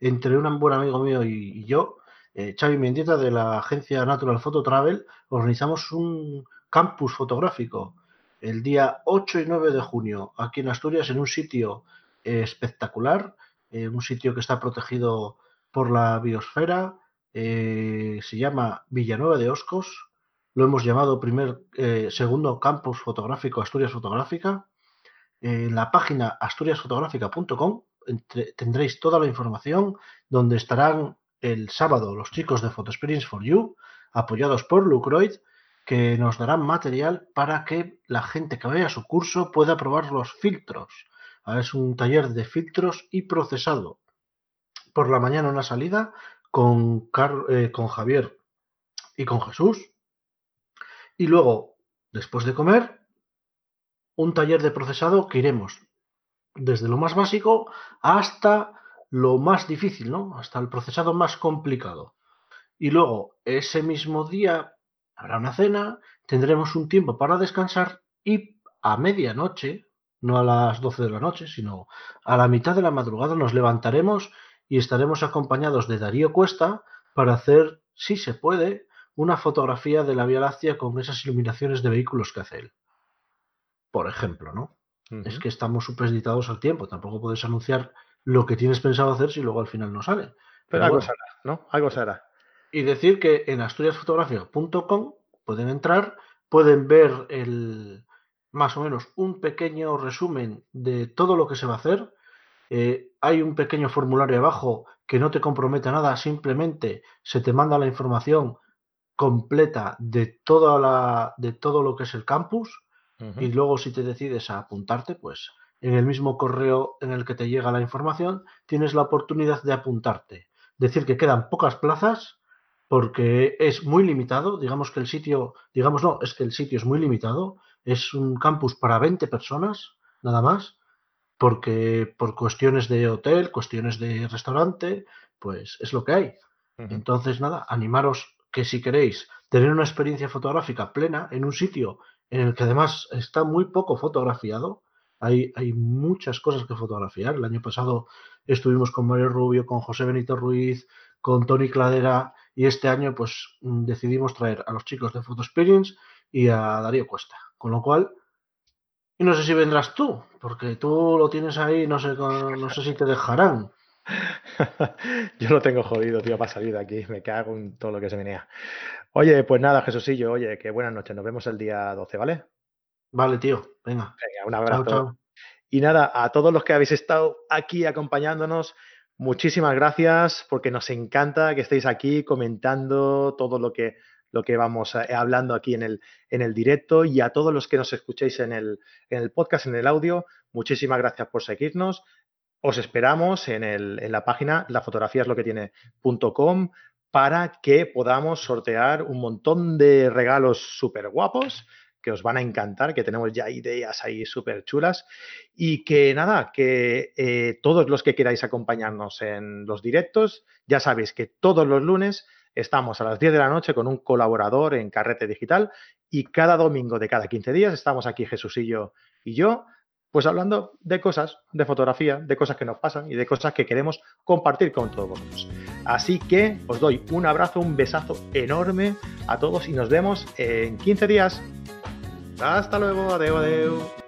Speaker 2: entre un buen amigo mío y, yo, eh, Xavi Mendieta de la agencia Natural Photo Travel, organizamos un campus fotográfico el día 8 y 9 de junio aquí en Asturias en un sitio eh, espectacular, eh, un sitio que está protegido por la biosfera, eh, se llama Villanueva de Oscos, lo hemos llamado primer, segundo campus fotográfico Asturias Fotográfica. En la página asturiasfotográfica.com tendréis toda la información donde estarán el sábado los chicos de Photo Experience for You, apoyados por Lucroid, que nos darán material para que la gente que vaya a su curso pueda probar los filtros. Ah, es un taller de filtros y procesado. Por la mañana una salida con, eh, con Javier y con Jesús. Y luego, después de comer, un taller de procesado que iremos desde lo más básico hasta lo más difícil, ¿no? Hasta el procesado más complicado. Y luego, ese mismo día, habrá una cena, tendremos un tiempo para descansar y a medianoche, no a las 12 de la noche, sino a la mitad de la madrugada nos levantaremos y estaremos acompañados de Darío Cuesta para hacer, si se puede, una fotografía de la Vía Láctea con esas iluminaciones de vehículos que hace él. Por ejemplo, ¿no? Es que estamos supeditados al tiempo. Tampoco puedes anunciar lo que tienes pensado hacer si luego al final no sale.
Speaker 1: Pero, algo será, ¿no? Algo será.
Speaker 2: Y decir que en asturiasfotografía.com pueden entrar, pueden ver el más o menos un pequeño resumen de todo lo que se va a hacer. Eh, hay un pequeño formulario abajo que no te compromete a nada, simplemente se te manda la información completa de, toda la, de todo lo que es el campus y luego si te decides a apuntarte, pues en el mismo correo en el que te llega la información tienes la oportunidad de apuntarte. Decir que quedan pocas plazas porque es muy limitado, digamos que el sitio, digamos no, es que el sitio es muy limitado, es un campus para 20 personas, nada más, porque por cuestiones de hotel, cuestiones de restaurante, pues es lo que hay. Entonces, nada, animaros que si queréis tener una experiencia fotográfica plena en un sitio en el que además está muy poco fotografiado. Hay, hay muchas cosas que fotografiar. El año pasado estuvimos con Mario Rubio, con José Benito Ruiz, con Tony Cladera y este año pues mm, decidimos traer a los chicos de Photo Experience y a Darío Cuesta. Con lo cual, y no sé si vendrás tú, porque tú lo tienes ahí, no sé, no sé si te dejarán.
Speaker 1: Yo lo tengo jodido, tío, para salir de aquí. Me cago en todo lo que se venía. Oye, pues nada, Jesucillo, oye, que buenas noches. Nos vemos el día 12, ¿vale?
Speaker 2: Vale, tío. Venga.
Speaker 1: Venga, un abrazo. Y nada, a todos los que habéis estado aquí acompañándonos, muchísimas gracias porque nos encanta que estéis aquí comentando todo lo que, lo que vamos eh, hablando aquí en el, en el directo y a todos los que nos escuchéis en el, en el podcast, en el audio, muchísimas gracias por seguirnos. Os esperamos en, el, en la página la fotografía es lo que tiene.com para que podamos sortear un montón de regalos súper guapos os van a encantar, que tenemos ya ideas ahí súper chulas y que nada, que eh, todos los que queráis acompañarnos en los directos, ya sabéis que todos los lunes estamos a las 10 de la noche con un colaborador en Carrete Digital y cada domingo de cada 15 días estamos aquí Jesusillo y yo pues hablando de cosas, de fotografía, de cosas que nos pasan y de cosas que queremos compartir con todos vosotros. Así que os doy un abrazo, un besazo enorme a todos y nos vemos en 15 días. Hasta luego, adeu, adeu.